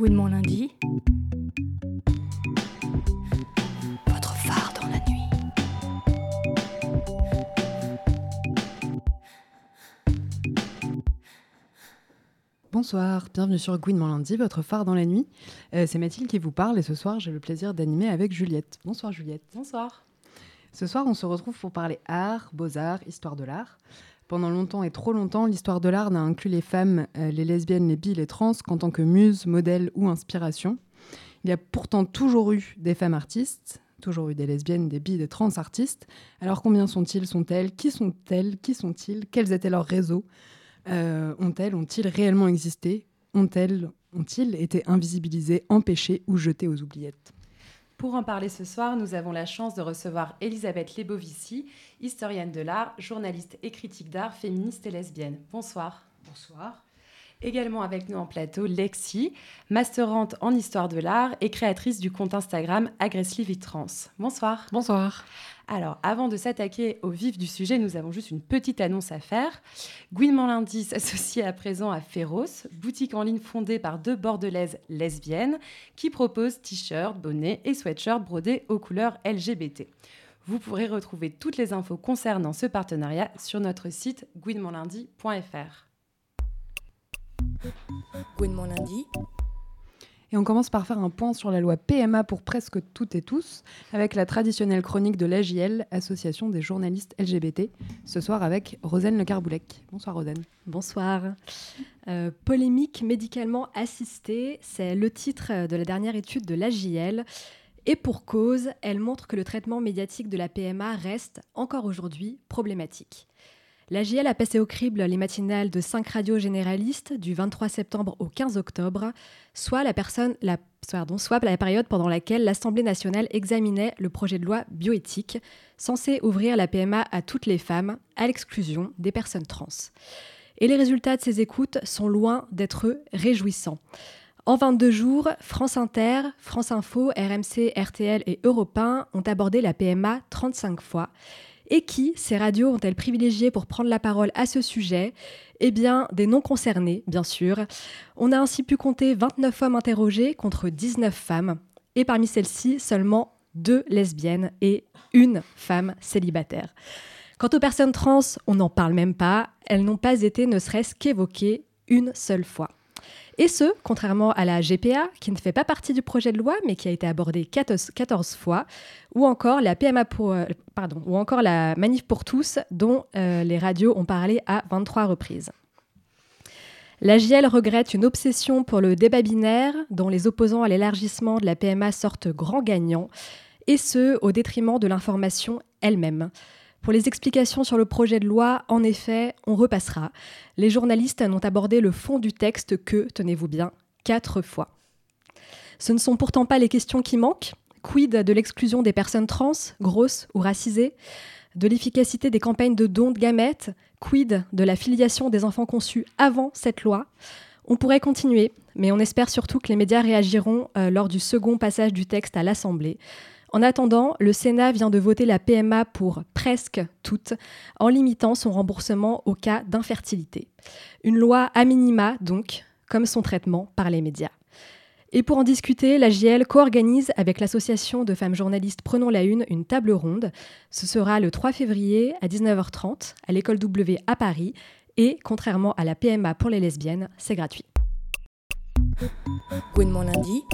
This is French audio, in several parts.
Good mon lundi. Votre phare dans la nuit. Bonsoir, bienvenue sur Gouinement lundi, votre phare dans la nuit. Euh, c'est Mathilde qui vous parle et ce soir j'ai le plaisir d'animer avec Juliette. Bonsoir Juliette. Bonsoir. Ce soir on se retrouve pour parler art, beaux-arts, histoire de l'art. Pendant longtemps et trop longtemps, l'histoire de l'art n'a inclus les femmes, euh, les lesbiennes, les bi, les trans qu'en tant que muse, modèle ou inspiration. Il y a pourtant toujours eu des femmes artistes, toujours eu des lesbiennes, des bi, des trans artistes. Alors combien sont-ils, sont-elles Qui sont-elles Qui sont-ils Quels étaient leurs réseaux euh, Ont-elles, ont-ils réellement existé Ont-elles, ont-ils été invisibilisées, empêchées ou jetées aux oubliettes? Pour en parler ce soir, nous avons la chance de recevoir Elisabeth Lebovici, historienne de l'art, journaliste et critique d'art, féministe et lesbienne. Bonsoir. Bonsoir. Également avec nous en plateau, Lexi, masterante en histoire de l'art et créatrice du compte Instagram Aggressive Trans. Bonsoir. Bonsoir. Alors, avant de s'attaquer au vif du sujet, nous avons juste une petite annonce à faire. Gouinement Lundi s'associe à présent à Féroce, boutique en ligne fondée par deux bordelaises lesbiennes qui proposent t-shirts, bonnets et sweatshirts brodés aux couleurs LGBT. Vous pourrez retrouver toutes les infos concernant ce partenariat sur notre site gouinementlundi.fr. Et on commence par faire un point sur la loi PMA pour presque toutes et tous, avec la traditionnelle chronique de l'AJL, Association des journalistes LGBT, ce soir avec Rosane Le Carboulec. Bonsoir Rosane. Bonsoir. Euh, polémique médicalement assistée, c'est le titre de la dernière étude de l'AJL. Et pour cause, elle montre que le traitement médiatique de la PMA reste, encore aujourd'hui, problématique. L'AJL a passé au crible les matinales de 5 radios généralistes du 23 septembre au 15 octobre, la, la, soit la période pendant laquelle l'Assemblée nationale examinait le projet de loi bioéthique, censé ouvrir la PMA à toutes les femmes, à l'exclusion des personnes trans. Et les résultats de ces écoutes sont loin d'être réjouissants. En 22 jours, France Inter, France Info, RMC, RTL et Europe 1 ont abordé la PMA 35 fois. Et qui ces radios ont-elles privilégié pour prendre la parole à ce sujet? Eh bien, des non-concernés, bien sûr. On a ainsi pu compter 29 hommes interrogés contre 19 femmes. Et parmi celles-ci, seulement deux lesbiennes et une femme célibataire. Quant aux personnes trans, on n'en parle même pas. Elles n'ont pas été ne serait-ce qu'évoquées une seule fois. Et ce, contrairement à la GPA, qui ne fait pas partie du projet de loi, mais qui a été abordée 14, 14 fois, ou encore la PMA euh, pardon, ou encore la Manif pour tous, dont euh, les radios ont parlé à 23 reprises. La JL regrette une obsession pour le débat binaire, dont les opposants à l'élargissement de la PMA sortent grands gagnants, et ce, au détriment de l'information elle-même. Pour les explications sur le projet de loi, en effet, on repassera. Les journalistes n'ont abordé le fond du texte que, tenez-vous bien, quatre fois. Ce ne sont pourtant pas les questions qui manquent. Quid de l'exclusion des personnes trans, grosses ou racisées? De l'efficacité des campagnes de dons de gamètes? Quid de la filiation des enfants conçus avant cette loi? On pourrait continuer, mais on espère surtout que les médias réagiront euh, lors du second passage du texte à l'Assemblée. En attendant, le Sénat vient de voter la PMA pour presque toutes, en limitant son remboursement au cas d'infertilité. Une loi à minima, donc, comme son traitement par les médias. Et pour en discuter, la JL co-organise avec l'association de femmes journalistes Prenons la Une une table ronde. Ce sera le 3 février à 19h30 à l'école W à Paris. Et contrairement à la PMA pour les lesbiennes, c'est gratuit. Mon lundi.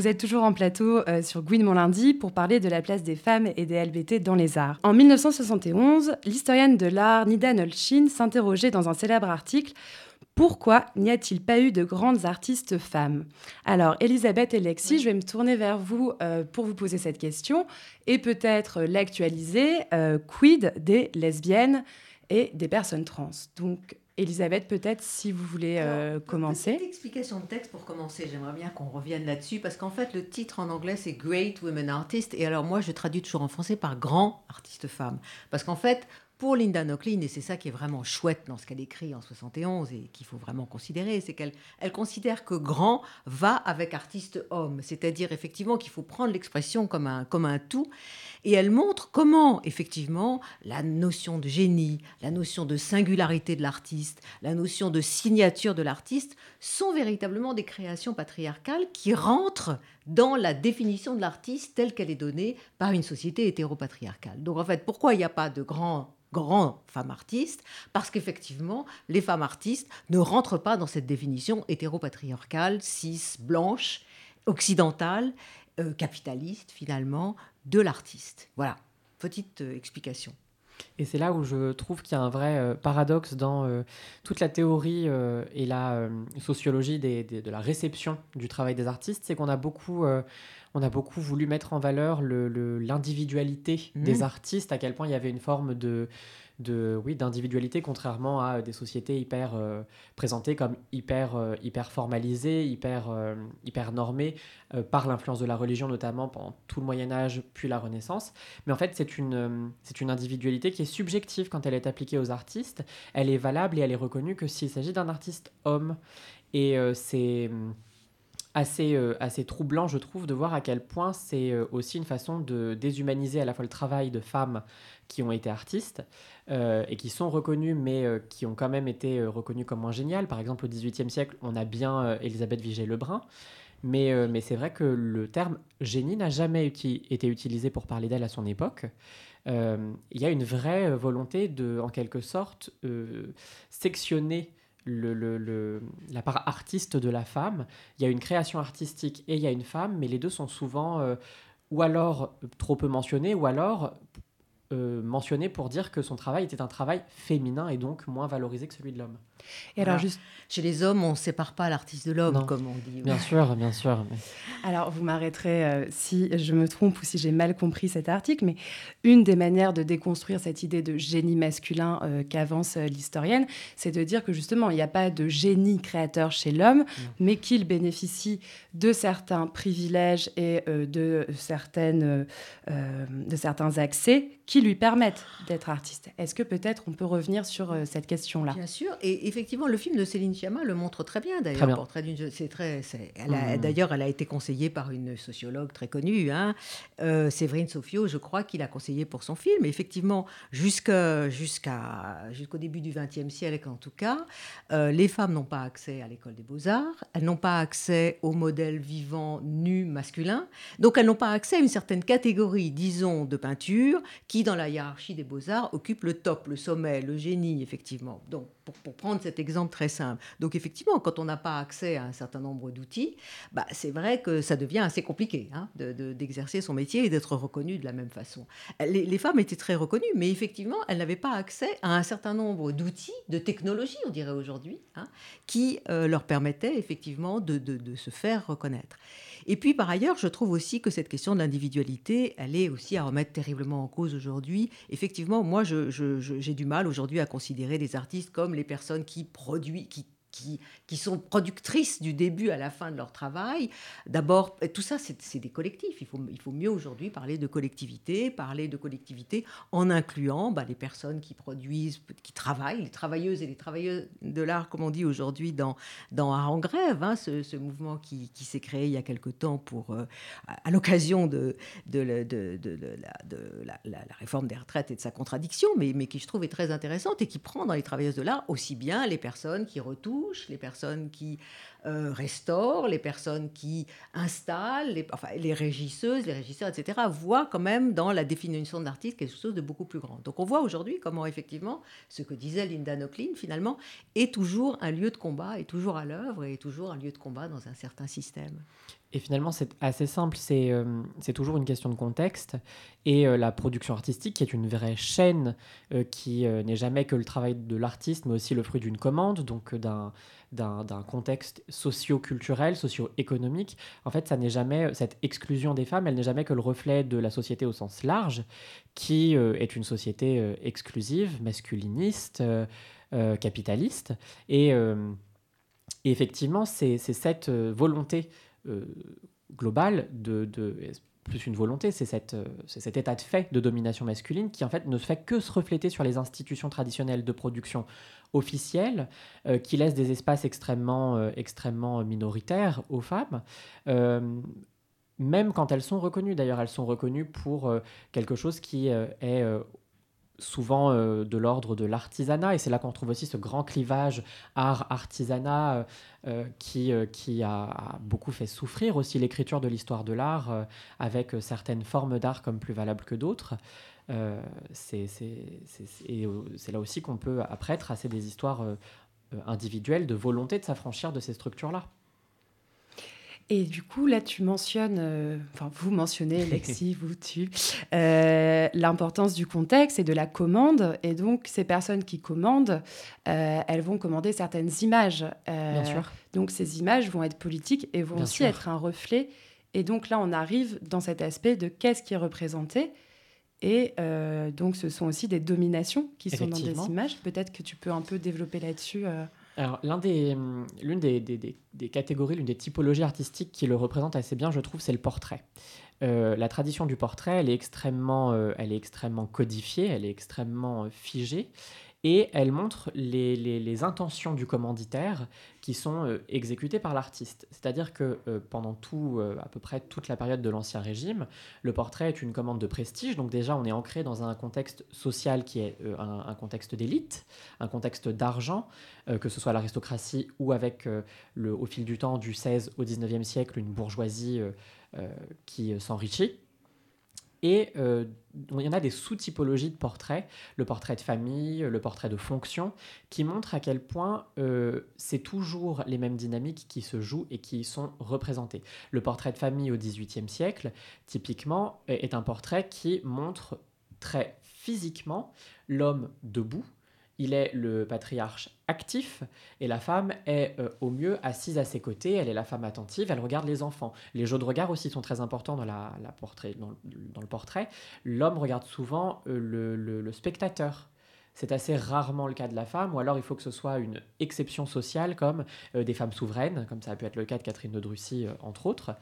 Vous êtes toujours en plateau euh, sur Gouine mon lundi pour parler de la place des femmes et des LBT dans les arts. En 1971, l'historienne de l'art Nida Nolchin s'interrogeait dans un célèbre article pourquoi n'y a-t-il pas eu de grandes artistes femmes? Alors, Elisabeth et Lexi, je vais me tourner vers vous euh, pour vous poser cette question et peut-être l'actualiser. Euh, quid des lesbiennes et des personnes trans? Donc, Elisabeth, peut-être si vous voulez euh, Alors, commencer. Petite explication de texte pour commencer. J'aimerais bien qu'on revienne là-dessus parce qu'en fait, le titre en anglais, c'est Great Women Artists. Et alors, moi, je traduis toujours en français par Grand Artiste Femme. Parce qu'en fait, pour Linda Nochlin, et c'est ça qui est vraiment chouette dans ce qu'elle écrit en 71 et qu'il faut vraiment considérer, c'est qu'elle elle considère que grand va avec artiste homme, c'est-à-dire effectivement qu'il faut prendre l'expression comme un, comme un tout, et elle montre comment effectivement la notion de génie, la notion de singularité de l'artiste, la notion de signature de l'artiste sont véritablement des créations patriarcales qui rentrent dans la définition de l'artiste telle qu'elle est donnée par une société hétéropatriarcale. Donc en fait, pourquoi il n'y a pas de grands grandes femmes artistes, parce qu'effectivement, les femmes artistes ne rentrent pas dans cette définition hétéropatriarcale, cis, blanche, occidentale, euh, capitaliste finalement, de l'artiste. Voilà, petite euh, explication. Et c'est là où je trouve qu'il y a un vrai euh, paradoxe dans toute la théorie et la sociologie de la réception du travail des artistes, c'est qu'on a beaucoup on a beaucoup voulu mettre en valeur l'individualité le, des mmh. artistes, à quel point il y avait une forme de, de oui d'individualité contrairement à des sociétés hyper euh, présentées comme hyper euh, hyper formalisées hyper euh, hyper normées par l'influence de la religion notamment pendant tout le Moyen Âge puis la Renaissance. Mais en fait c'est une c'est une individualité qui est subjective quand elle est appliquée aux artistes. Elle est valable et elle est reconnue que s'il s'agit d'un artiste homme. Et c'est assez, euh, assez troublant, je trouve, de voir à quel point c'est euh, aussi une façon de déshumaniser à la fois le travail de femmes qui ont été artistes euh, et qui sont reconnues, mais qui ont quand même été reconnues comme moins géniales. Par exemple, au XVIIIe siècle, on a bien Elisabeth Vigée-Lebrun. Mais, mais c'est vrai que le terme génie n'a jamais été utilisé pour parler d'elle à son époque. Il y a une vraie volonté de, en quelque sorte, sectionner le, la part artiste de la femme. Il y a une création artistique et il y a une femme, mais les deux sont souvent euh, ou alors trop peu mentionnés, ou alors euh, mentionné pour dire que son travail était un travail féminin et donc moins valorisé que celui de l'homme. Et alors, juste chez les hommes, on ne sépare pas l'artiste de l'homme, comme on dit. Bien sûr, bien sûr. Alors, vous m'arrêterez euh, si je me trompe ou si j'ai mal compris cet article, mais une des manières de déconstruire cette idée de génie masculin euh, qu'avance l'historienne, c'est de dire que justement, il n'y a pas de génie créateur chez l'homme, mais qu'il bénéficie de certains privilèges et de, certaines, de certains accès qui lui permettent d'être artiste. Est-ce que peut-être on peut revenir sur euh, cette question-là? Bien sûr, et effectivement, le film de Céline Sciamma le montre très bien. D'ailleurs, portrait d'une, c'est très, elle a, mmh. d'ailleurs, elle a été conseillée par une sociologue très connue, hein, euh, Séverine Sofio, je crois, qu'il a conseillé pour son film. effectivement, jusqu'à, jusqu'à, jusqu'au début du XXe siècle, en tout cas, euh, les femmes n'ont pas accès à l'école des beaux arts, elles n'ont pas accès au modèle vivant nu masculin, donc elles n'ont pas accès à une certaine catégorie, disons, de peinture qui dans la hiérarchie des beaux-arts, occupe le top, le sommet, le génie, effectivement. Donc, pour, prendre cet exemple très simple. Donc, effectivement, quand on n'a pas accès à un certain nombre d'outils, bah, c'est vrai que ça devient assez compliqué hein, d'exercer son métier et d'être reconnu de la même façon. Les, femmes étaient très reconnues, mais effectivement, elles n'avaient pas accès à un certain nombre d'outils, de technologies, on dirait aujourd'hui, hein, qui euh, leur permettaient effectivement de, de se faire reconnaître. Et puis par ailleurs, je trouve aussi que cette question de l'individualité, elle est aussi à remettre terriblement en cause aujourd'hui. Effectivement, moi, j'ai du mal aujourd'hui à considérer des artistes comme les personnes qui produisent, qui qui, sont productrices du début à la fin de leur travail. D'abord, tout ça, c'est des collectifs. Il faut, il faut mieux aujourd'hui parler de collectivité, parler de collectivité en incluant bah, les personnes qui produisent, qui travaillent, les travailleuses et les travailleurs de l'art, comme on dit aujourd'hui dans, dans Art en grève, hein, ce, mouvement qui, s'est créé il y a quelque temps pour, euh, à l'occasion de, la, réforme des retraites et de sa contradiction, mais, mais qui je trouve est très intéressante et qui prend dans les travailleuses de l'art aussi bien les personnes qui les personnes qui euh, restaurent, les personnes qui installent, les, enfin, les régisseuses, les régisseurs, etc., voient quand même dans la définition de l'artiste quelque chose de beaucoup plus grand. Donc on voit aujourd'hui comment effectivement ce que disait Linda Nochlin finalement est toujours un lieu de combat, est toujours à l'œuvre et est toujours un lieu de combat dans un certain système. Et finalement, c'est assez simple, c'est euh, toujours une question de contexte. Et euh, la production artistique, qui est une vraie chaîne, euh, qui n'est jamais que le travail de l'artiste, mais aussi le fruit d'une commande, donc d'un contexte socio-culturel, socio-économique. En fait, ça n'est jamais, cette exclusion des femmes, elle n'est jamais que le reflet de la société au sens large, qui est une société exclusive, masculiniste, capitaliste. Et, effectivement, c'est cette volonté euh, globale de, plus une volonté, c'est cet état de fait de domination masculine qui en fait ne fait que se refléter sur les institutions traditionnelles de production officielles, qui laissent des espaces extrêmement, extrêmement minoritaires aux femmes même quand elles sont reconnues. D'ailleurs, elles sont reconnues pour quelque chose qui est souvent euh, de l'ordre de l'artisanat, et c'est là qu'on trouve aussi ce grand clivage art-artisanat euh, euh, qui, qui a, beaucoup fait souffrir aussi l'écriture de l'histoire de l'art, avec certaines formes d'art comme plus valables que d'autres. c'est là aussi qu'on peut après tracer des histoires individuelles de volonté de s'affranchir de ces structures-là. Et du coup, là, tu mentionnes, euh, enfin, vous mentionnez, Lexi, vous, tu, euh, l'importance du contexte et de la commande. Et donc, ces personnes qui commandent, euh, elles vont commander certaines images. Bien sûr. Donc, ces images vont être politiques et vont aussi être un reflet. Et donc, là, on arrive dans cet aspect de qu'est-ce qui est représenté. Et donc, ce sont aussi des dominations qui sont dans des images. Peut-être que tu peux un peu développer là-dessus. Hum, l'une des, catégories, l'une des typologies artistiques qui le représente assez bien, je trouve, c'est le portrait. Euh, la tradition du portrait, elle est extrêmement, euh, codifiée, elle est extrêmement euh, figée et elle montre les, intentions du commanditaire qui sont euh, exécutées par l'artiste. C'est-à-dire que euh, pendant tout, euh, à peu près toute la période de l'Ancien Régime, le portrait est une commande de prestige, donc déjà on est ancré dans un contexte social qui est un, contexte d'élite, un contexte d'argent, que ce soit l'aristocratie ou avec, le, au fil du temps, du 16 au 19e siècle, une bourgeoisie qui s'enrichit. Et euh, il y en a des sous-typologies de portraits, le portrait de famille, le portrait de fonction, qui montrent à quel point euh, c'est toujours les mêmes dynamiques qui se jouent et qui sont représentées. Le portrait de famille au XVIIIe siècle, typiquement, est un portrait qui montre très physiquement l'homme debout, il est le patriarche actif et la femme est euh, au mieux assise à ses côtés, elle est la femme attentive, elle regarde les enfants. Les jeux de regard aussi sont très importants dans, la, portrait, dans, le portrait. L'homme regarde souvent euh, le, spectateur. C'est assez rarement le cas de la femme, ou alors il faut que ce soit une exception sociale comme euh, des femmes souveraines, comme ça a pu être le cas de Catherine de Drussy, entre autres.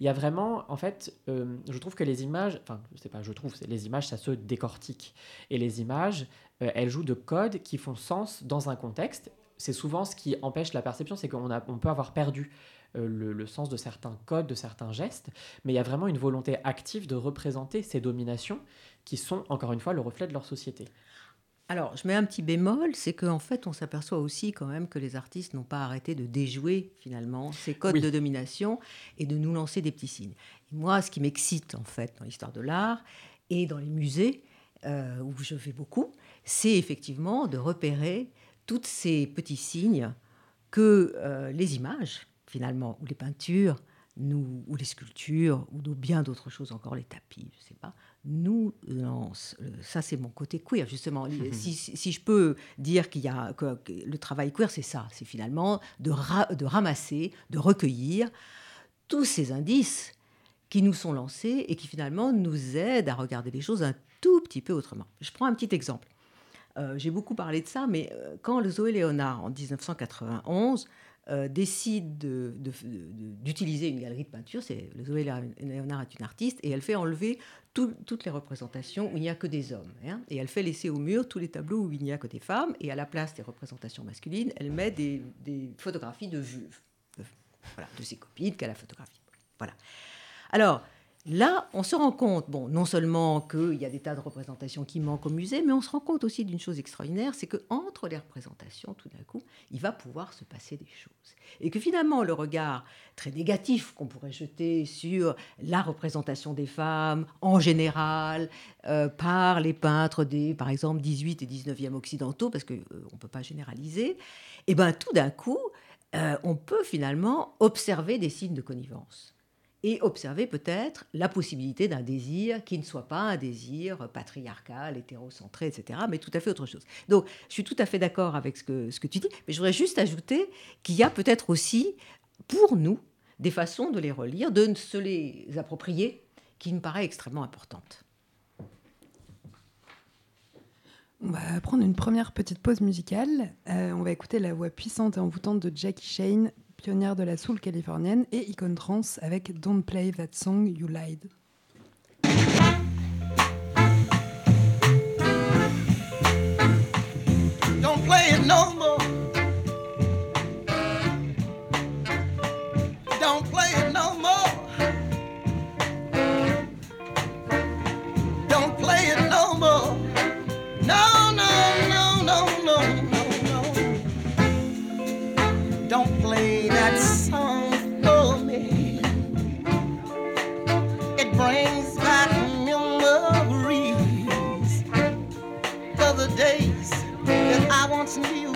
Il y a vraiment, en fait, je trouve que les images, enfin, je sais pas, je trouve, les images, ça se décortique. Et les images, euh, elle joue de codes qui font sens dans un contexte. C'est souvent ce qui empêche la perception, c'est qu'on on peut avoir perdu euh, le, sens de certains codes, de certains gestes, mais il y a vraiment une volonté active de représenter ces dominations qui sont, encore une fois, le reflet de leur société. Alors, je mets un petit bémol, c'est qu'en fait, on s'aperçoit aussi quand même que les artistes n'ont pas arrêté de déjouer finalement ces codes de domination et de nous lancer des petits signes. moi, ce qui m'excite en fait dans l'histoire de l'art et dans les musées, euh, où je vais beaucoup, c'est effectivement de repérer tous ces petits signes que euh, les images, finalement, ou les peintures, nous, ou les sculptures, ou bien d'autres choses encore, les tapis, je ne sais pas, nous lancent. Ça, c'est mon côté queer, justement. si, je peux dire qu'il y a que, le travail queer, c'est ça, c'est finalement de, de ramasser, de recueillir tous ces indices qui nous sont lancés et qui finalement nous aident à regarder les choses un tout petit peu autrement. Je prends un petit exemple. Euh, j'ai beaucoup parlé de ça, mais euh, quand le Zoé Léonard, en 1991, euh, décide d'utiliser une galerie de peinture, c'est Zoé Léonard est une artiste, et elle fait enlever toutes les représentations où il n'y a que des hommes. Hein, et elle fait laisser au mur tous les tableaux où il n'y a que des femmes, et à la place des représentations masculines, elle met des, photographies de juves, voilà, de ses copines qu'elle a photographiées. Voilà. Alors, Là, on se rend compte, bon, non seulement qu'il y a des tas de représentations qui manquent au musée, mais on se rend compte aussi d'une chose extraordinaire, c'est qu'entre les représentations, tout d'un coup, il va pouvoir se passer des choses. Et que finalement, le regard très négatif qu'on pourrait jeter sur la représentation des femmes en général, euh, par les peintres des, par exemple, 18 et 19e occidentaux, parce qu'on euh, ne peut pas généraliser, et eh bien tout d'un coup, euh, on peut finalement observer des signes de connivence et observer peut-être la possibilité d'un désir qui ne soit pas un désir patriarcal, hétérocentré, etc., mais tout à fait autre chose. Donc, je suis tout à fait d'accord avec ce que, ce que tu dis, mais je voudrais juste ajouter qu'il y a peut-être aussi, pour nous, des façons de les relire, de se les approprier, qui me paraît extrêmement importante. On va prendre une première petite pause musicale. Euh, on va écouter la voix puissante et envoûtante de Jackie Shane pionnière de la soul californienne, et Icon Trance avec Don't Play That Song You Lied. Brings back memories of the days that I once knew.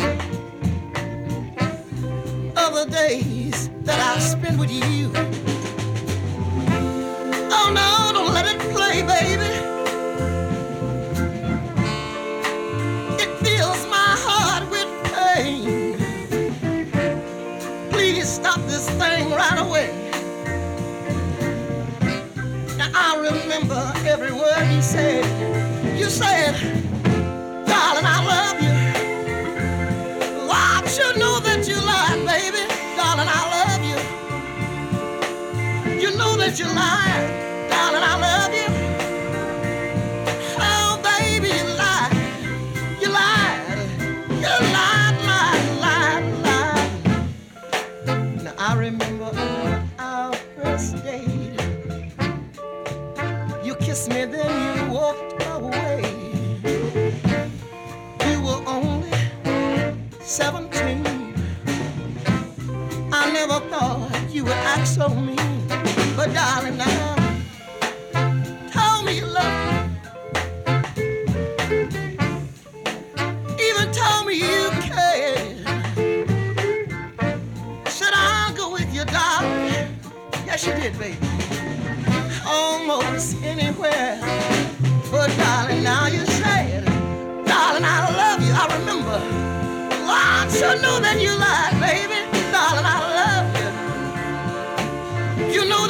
Of the days that I spent with you. Remember every word you said. You said, darling, I love you. Why you know that you lied, baby? Darling, I love you. You know that you lied, so mean. But darling, now told me you love me. Even told me you cared. Said I'll go with you, darling. Yes, you did, baby. Almost anywhere. But darling, now you said, darling, I love you. I remember. I sure know that you lied, baby. Darling, I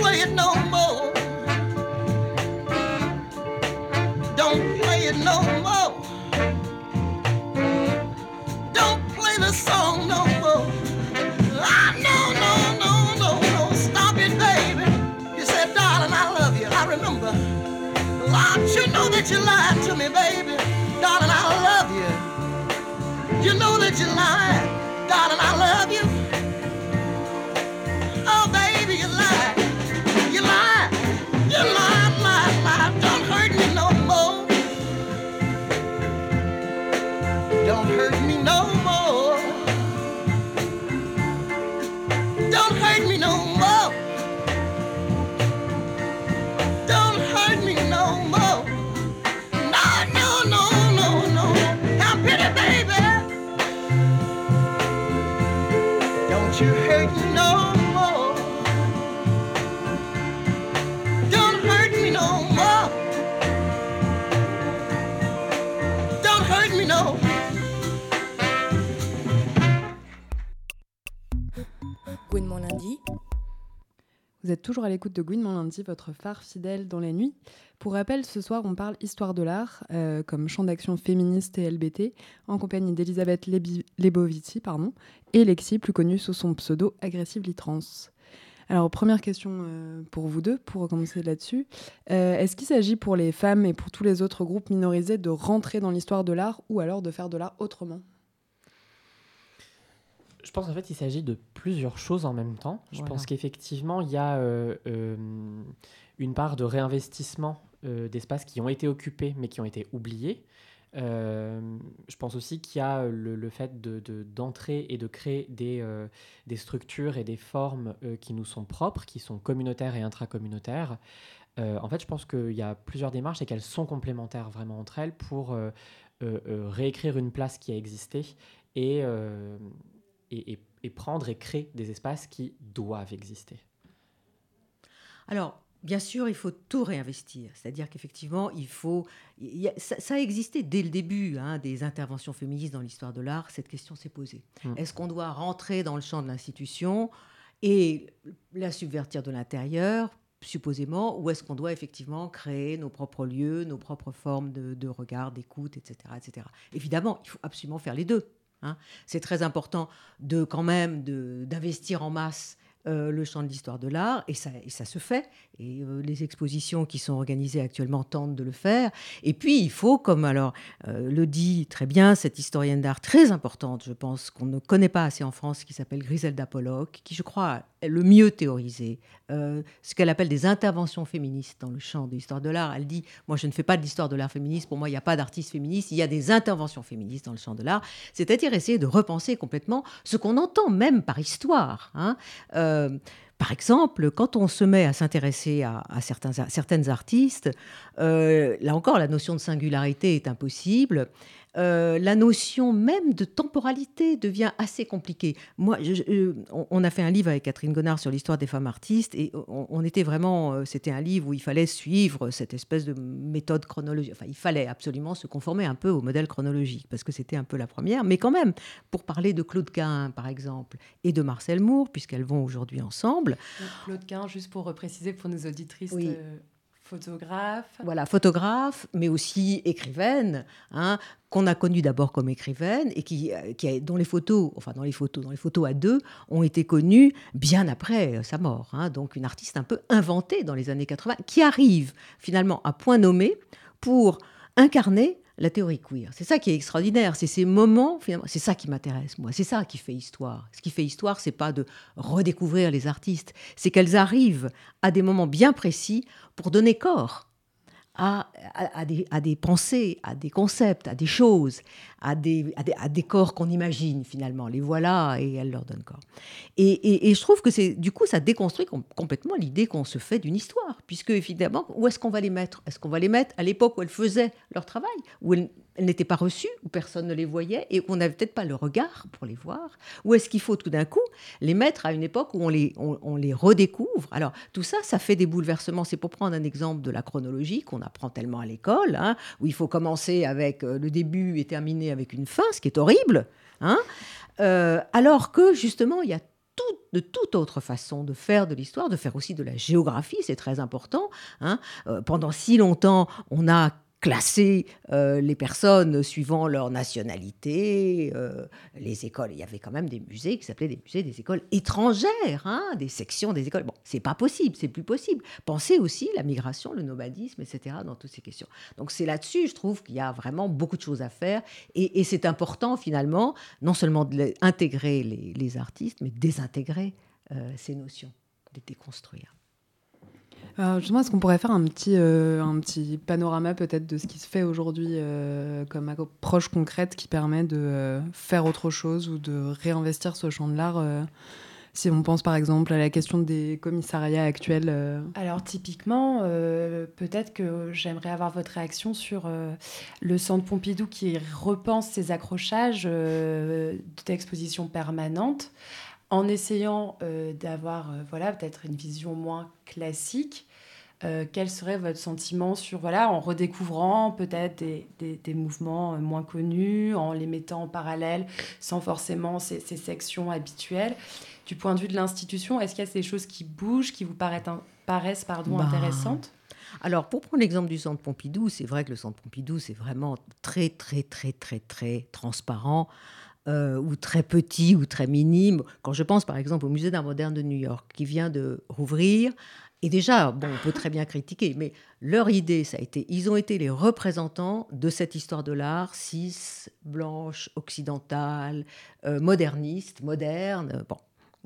play it no more. Don't play it no more. Don't play the song no more. Ah, no, no, no, no, no. Stop it, baby. You said, darling, I love you. I remember. Lord, you know that you lied to me, baby. Darling, I love you. You know that you lied. Darling, I love you. Vous êtes toujours à l'écoute de Gouinement lundi, votre phare fidèle dans les nuits. Pour rappel, ce soir, on parle histoire de l'art euh, comme champ d'action féministe et LBT, en compagnie d'Elisabeth Lebovici pardon, et Lexi, plus connue sous son pseudo Aggressively Trans. Alors, première question euh, pour vous deux, pour commencer là-dessus. Euh, Est-ce qu'il s'agit pour les femmes et pour tous les autres groupes minorisés de rentrer dans l'histoire de l'art ou alors de faire de l'art autrement? Je pense en fait qu'il s'agit de plusieurs choses en même temps. Je Voilà. pense qu'effectivement, il y a euh, euh, une part de réinvestissement euh, d'espaces qui ont été occupés mais qui ont été oubliés. Euh, je pense aussi qu'il y a le, le fait de- de- d'entrer et de créer des, des structures et des formes qui nous sont propres, qui sont communautaires et intracommunautaires. En fait, je pense qu'il y a plusieurs démarches et qu'elles sont complémentaires vraiment entre elles pour réécrire une place qui a existé et, et, et- et prendre et créer des espaces qui doivent exister. Alors, Bien sûr, il faut tout réinvestir. C'est-à-dire qu'effectivement, il faut. ça, a existé dès le début hein, des interventions féministes dans l'histoire de l'art. Cette question s'est posée. Mmh. Est-ce qu'on doit rentrer dans le champ de l'institution et la subvertir de l'intérieur supposément, ou est-ce qu'on doit effectivement créer nos propres lieux, nos propres formes de, regard, d'écoute, etc., etc. Évidemment, il faut absolument faire les deux. Hein. C'est très important de quand même d'investir en masse euh, le champ de l'histoire de l'art, et ça, se fait. Et euh, les expositions qui sont organisées actuellement tentent de le faire. Et puis, il faut, comme alors euh, le dit très bien cette historienne d'art très importante, je pense, qu'on ne connaît pas assez en France, qui s'appelle Griselda Pollock, qui, je crois, est le mieux théorisé ce qu'elle appelle des interventions féministes dans le champ de l'histoire de l'art. Elle dit, moi, je ne fais pas de l'histoire de l'art féministe, pour moi, il n'y a pas d'artistes féministes, il y a des interventions féministes dans le champ de l'art, c'est-à-dire essayer de repenser complètement ce qu'on entend même par histoire. Hein. Euh, par exemple, quand on se met à s'intéresser à, certaines artistes, euh, là encore, la notion de singularité est impossible. Euh, la notion même de temporalité devient assez compliquée. Moi, on a fait un livre avec Catherine Gonard sur l'histoire des femmes artistes et on, était vraiment, euh, c'était un livre où il fallait suivre cette espèce de méthode chronologique. Enfin, il fallait absolument se conformer un peu au modèle chronologique parce que c'était un peu la première. Mais quand même, pour parler de Claude Quin, par exemple, et de Marcel Moore, puisqu'elles vont aujourd'hui ensemble. Claude Quin, juste pour préciser pour nos auditrices. Euh, photographe. Voilà, photographe, mais aussi écrivaine, hein, qu'on a connue d'abord comme écrivaine et qui, euh, qui dont les photos, enfin dans les photos, dans les photos à deux, ont été connues bien après euh, sa mort. Hein. donc une artiste un peu inventée dans les années 80, qui arrive finalement à point nommé pour incarner la théorie queer. C'est ça qui est extraordinaire, c'est ces moments, finalement, c'est ça qui m'intéresse, moi, c'est ça qui fait histoire. Ce qui fait histoire, c'est pas de redécouvrir les artistes, c'est qu'elles arrivent à des moments bien précis pour donner corps à, des, pensées, à des concepts, à des choses, à des, à des, corps qu'on imagine finalement. Les voilà et elles leur donnent corps. Et, je trouve que c'est du coup ça déconstruit complètement l'idée qu'on se fait d'une histoire, puisque évidemment où est-ce qu'on va les mettre? Est-ce qu'on va les mettre à l'époque où elles faisaient leur travail, où n'étaient pas reçues, où personne ne les voyait et où on n'avait peut-être pas le regard pour les voir Ou est-ce qu'il faut tout d'un coup les mettre à une époque où on les, on, les redécouvre? Alors tout ça, ça fait des bouleversements. C'est pour prendre un exemple de la chronologie qu'on apprend tellement à l'école, hein, où il faut commencer avec euh, le début et terminer avec une fin, ce qui est horrible, hein euh, alors que justement, il y a de toute autre façon de faire de l'histoire, de faire aussi de la géographie, c'est très important. Hein. Euh, pendant si longtemps, on a classer euh, les personnes suivant leur nationalité, euh, les écoles. Il y avait quand même des musées qui s'appelaient des musées des écoles étrangères, hein, des sections des écoles. Bon, c'est pas possible, c'est plus possible. Pensez aussi la migration, le nomadisme, etc. dans toutes ces questions. Donc c'est là-dessus, je trouve qu'il y a vraiment beaucoup de choses à faire et, c'est important finalement, non seulement d'intégrer les, artistes, mais désintégrer euh, ces notions, de déconstruire. Alors justement, est-ce qu'on pourrait faire un petit, euh, un petit panorama peut-être de ce qui se fait aujourd'hui euh, comme approche concrète qui permet de euh, faire autre chose ou de réinvestir ce champ de l'art si on pense par exemple à la question des commissariats actuels Alors typiquement, peut-être que j'aimerais avoir votre réaction sur le centre Pompidou qui repense ses accrochages d'exposition permanente en essayant d'avoir voilà, peut-être une vision moins classique euh, quel serait votre sentiment sur, voilà, en redécouvrant peut-être des, mouvements euh, moins connus, en les mettant en parallèle, sans forcément ces, sections habituelles? Du point de vue de l'institution, est-ce qu'il y a des choses qui bougent, qui vous paraissent, pardon, bah, intéressantes? Alors, pour prendre l'exemple du Centre Pompidou, c'est vrai que le Centre Pompidou, c'est vraiment très, très, très, très, très transparent. Euh, ou très petit ou très minime. Quand je pense par exemple au Musée d'art moderne de New York, qui vient de rouvrir et déjà, bon, on peut très bien critiquer, mais leur idée, ça a été, ils ont été les représentants de cette histoire de l'art, cis, blanche, occidentale, euh, moderniste, moderne. Bon,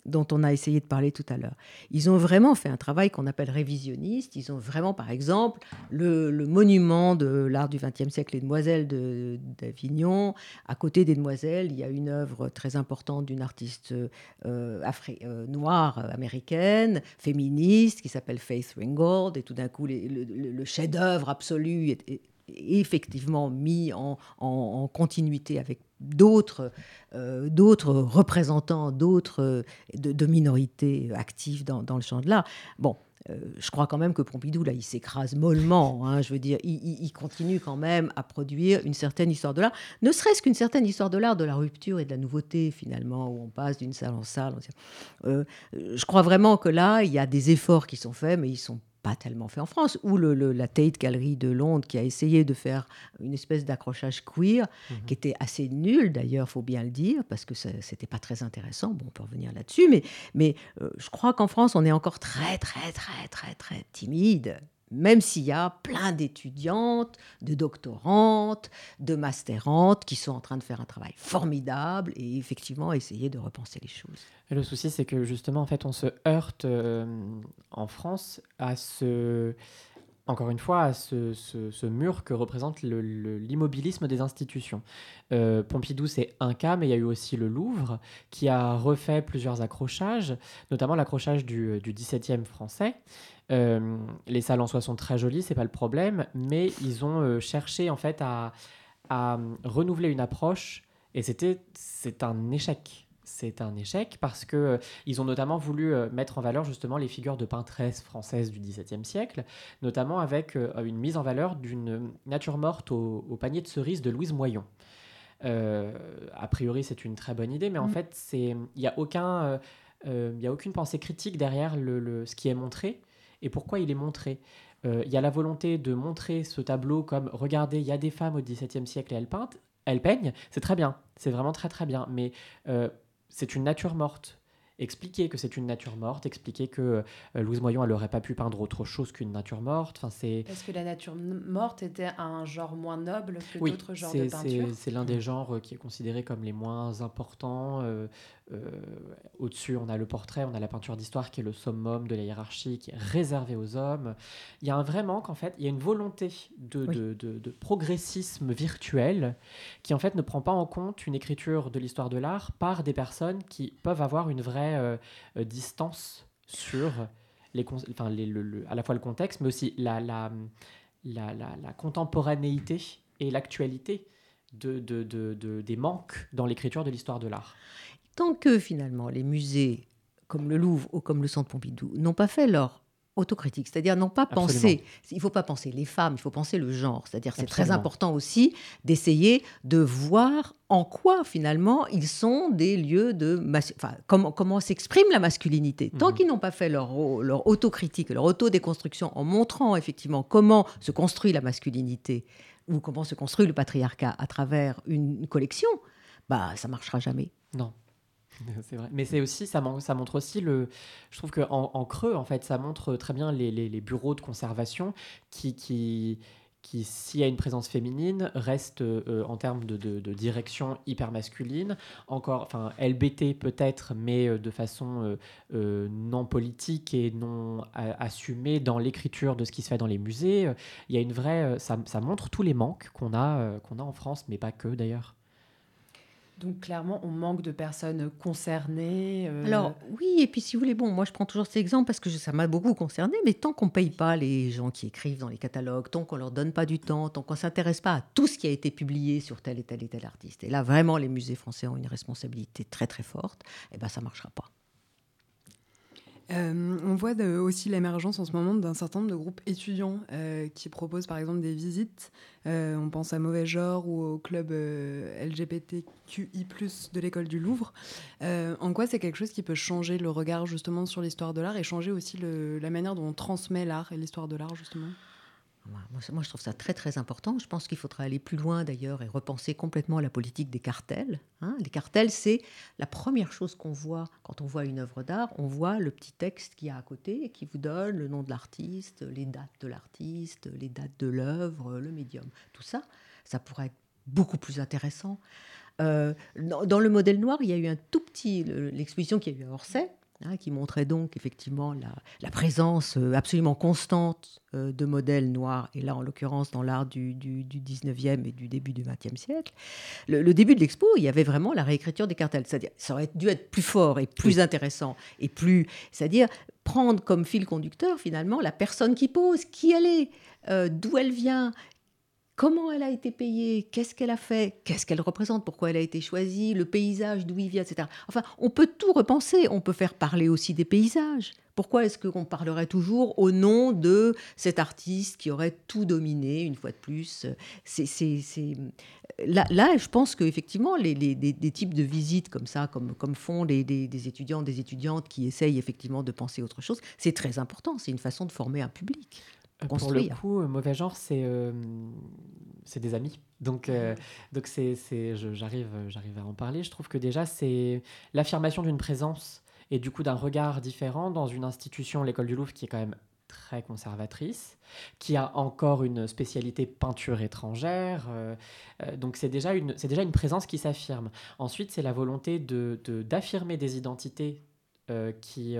dont on a essayé de parler tout à l'heure. Ils ont vraiment fait un travail qu'on appelle révisionniste. Ils ont vraiment, par exemple, le, monument de l'art du XXe siècle, les Demoiselles d'Avignon. À côté des Demoiselles, il y a une œuvre très importante d'une artiste euh, euh, noire américaine, féministe, qui s'appelle Faith Ringgold. Et tout d'un coup, le, chef-d'œuvre absolu est, effectivement mis en, en continuité avec d'autres euh, d'autres représentants d'autres de, minorités actives dans, le champ de l'art. Bon, euh, je crois quand même que Pompidou, là, il s'écrase mollement. Hein, je veux dire, il, continue quand même à produire une certaine histoire de l'art, ne serait-ce qu'une certaine histoire de l'art, de la rupture et de la nouveauté, finalement, où on passe d'une salle en salle. Euh, je crois vraiment que là, il y a des efforts qui sont faits, mais ils sont pas tellement fait en France, ou le, la Tate Gallery de Londres qui a essayé de faire une espèce d'accrochage queer, mhm. qui était assez nul d'ailleurs, faut bien le dire, parce que c'était pas très intéressant. Bon, on peut revenir là-dessus, mais, mais euh, je crois qu'en France, on est encore très, très, très, très, très timide même s'il y a plein d'étudiantes, de doctorantes, de masterantes qui sont en train de faire un travail formidable et effectivement essayer de repenser les choses. le souci, c'est que justement, en fait, on se heurte euh, en France à ce encore une fois, à ce, mur que représente l'immobilisme des institutions. Euh, Pompidou, c'est un cas, mais il y a eu aussi le Louvre, qui a refait plusieurs accrochages, notamment l'accrochage du, du 17e français, euh, les salles en soi sont très jolies, c'est pas le problème, mais ils ont euh, cherché en fait à, renouveler une approche et c'était c'est un échec. C'est un échec parce que euh, ils ont notamment voulu mettre en valeur justement les figures de peintresses françaises du XVIIe siècle, notamment avec une mise en valeur d'une nature morte au, panier de cerises de Louise Moyon. a priori, c'est une très bonne idée, mais en mm. fait, c'est il n'y a aucun il a aucune pensée critique derrière le, ce qui est montré et pourquoi il est montré. Euh, il y a la volonté de montrer ce tableau comme regardez, il y a des femmes au XVIIe siècle et elles peintent, elles peignent, c'est très bien, c'est vraiment très très bien, mais euh, c'est une nature morte expliquer que c'est une nature morte, expliquer que euh, Louise Moyon, elle n'aurait pas pu peindre autre chose qu'une nature morte. Enfin, c'est... Est-ce que la nature morte était un genre moins noble que d'autres genres de peinture c'est, c'est l'un des genres qui est considéré comme les moins importants. Euh, euh, au-dessus, on a le portrait, on a la peinture d'histoire qui est le summum de la hiérarchie, qui est réservée aux hommes. Il y a un vrai manque, en fait, il y a une volonté de, de, de progressisme virtuel qui, en fait, ne prend pas en compte une écriture de l'histoire de l'art par des personnes qui peuvent avoir une vraie euh, euh, distance sur les, enfin, les, le, à la fois le contexte, mais aussi la, la, la, la, contemporanéité et l'actualité de, de, de, des manques dans l'écriture de l'histoire de l'art. Tant que finalement les musées comme le Louvre ou comme le Centre Pompidou n'ont pas fait leur autocritique, c'est-à-dire non pas penser, il faut pas penser les femmes, il faut penser le genre, c'est-à-dire c'est très important aussi d'essayer de voir en quoi finalement ils sont des lieux de, enfin, comment, comment s'exprime la masculinité. Tant mhm. qu'ils n'ont pas fait leur, leur autocritique, leur autodéconstruction en montrant effectivement comment se construit la masculinité ou comment se construit le patriarcat à travers une collection, bah ça marchera jamais. Non. c'est vrai. Mais c'est aussi, ça, montre aussi le. Je trouve qu'en en, creux, en fait, ça montre très bien les, bureaux de conservation qui, qui, qui s'il y a une présence féminine, reste euh, en termes de, de, direction hyper masculine. Encore, enfin, LBT peut-être, mais euh, de façon euh, non politique et non assumée dans l'écriture de ce qui se fait dans les musées. Il y a une vraie. Ça, ça montre tous les manques qu'on a, qu'on a en France, mais pas que d'ailleurs. Donc clairement, on manque de personnes concernées. Euh. Alors oui, et puis si vous voulez, bon, moi je prends toujours cet exemple parce que ça m'a beaucoup concerné, mais tant qu'on ne paye pas les gens qui écrivent dans les catalogues, tant qu'on leur donne pas du temps, tant qu'on s'intéresse pas à tout ce qui a été publié sur tel et tel et tel artiste, et là vraiment les musées français ont une responsabilité très très forte, et eh ben ça marchera pas. Euh, on voit aussi l'émergence en ce moment d'un certain nombre de groupes étudiants euh, qui proposent par exemple des visites. Euh, on pense à Mauvais Genre ou au club LGBTQI, de l'école du Louvre. en quoi c'est quelque chose qui peut changer le regard justement sur l'histoire de l'art et changer aussi la manière dont on transmet l'art et l'histoire de l'art justement? Moi, je trouve ça très très important. Je pense qu'il faudra aller plus loin d'ailleurs et repenser complètement la politique des cartels. Hein. Les cartels, c'est la première chose qu'on voit quand on voit une œuvre d'art. On voit le petit texte qui y a à côté et qui vous donne le nom de l'artiste, les dates de l'artiste, les dates de l'œuvre, le médium. Tout ça, ça pourrait être beaucoup plus intéressant. Euh, dans le modèle noir, il y a eu un tout petit, l'exposition qui a eu à Orsay, Hein, qui montrait donc effectivement la, présence euh, absolument constante euh, de modèles noirs, et là en l'occurrence dans l'art du, du, 19e et du début du 20e siècle. Le, début de l'expo, il y avait vraiment la réécriture des cartels, c'est-à-dire ça aurait dû être plus fort et plus intéressant, et plus, c'est-à-dire prendre comme fil conducteur finalement la personne qui pose, qui elle est, euh, d'où elle vient, comment elle a été payée, qu'est-ce qu'elle a fait, qu'est-ce qu'elle représente, pourquoi elle a été choisie, le paysage, d'où il vient, etc. Enfin, on peut tout repenser. On peut faire parler aussi des paysages. Pourquoi est-ce qu'on parlerait toujours au nom de cet artiste qui aurait tout dominé, une fois de plus? C'est, Là, là, je pense qu'effectivement, les, les, types de visites comme ça, comme, font des, étudiants, des étudiantes qui essayent effectivement de penser autre chose, c'est très important. C'est une façon de former un public. Pour le coup, euh, mauvais genre, c'est euh, c'est des amis. Donc, euh, donc c'est, j'arrive, j'arrive à en parler. Je trouve que déjà, c'est l'affirmation d'une présence et du coup d'un regard différent dans une institution, l'école du Louvre, qui est quand même très conservatrice, qui a encore une spécialité peinture étrangère. donc c'est déjà, une, c'est déjà une présence qui s'affirme. Ensuite, c'est la volonté de, d'affirmer des identités qui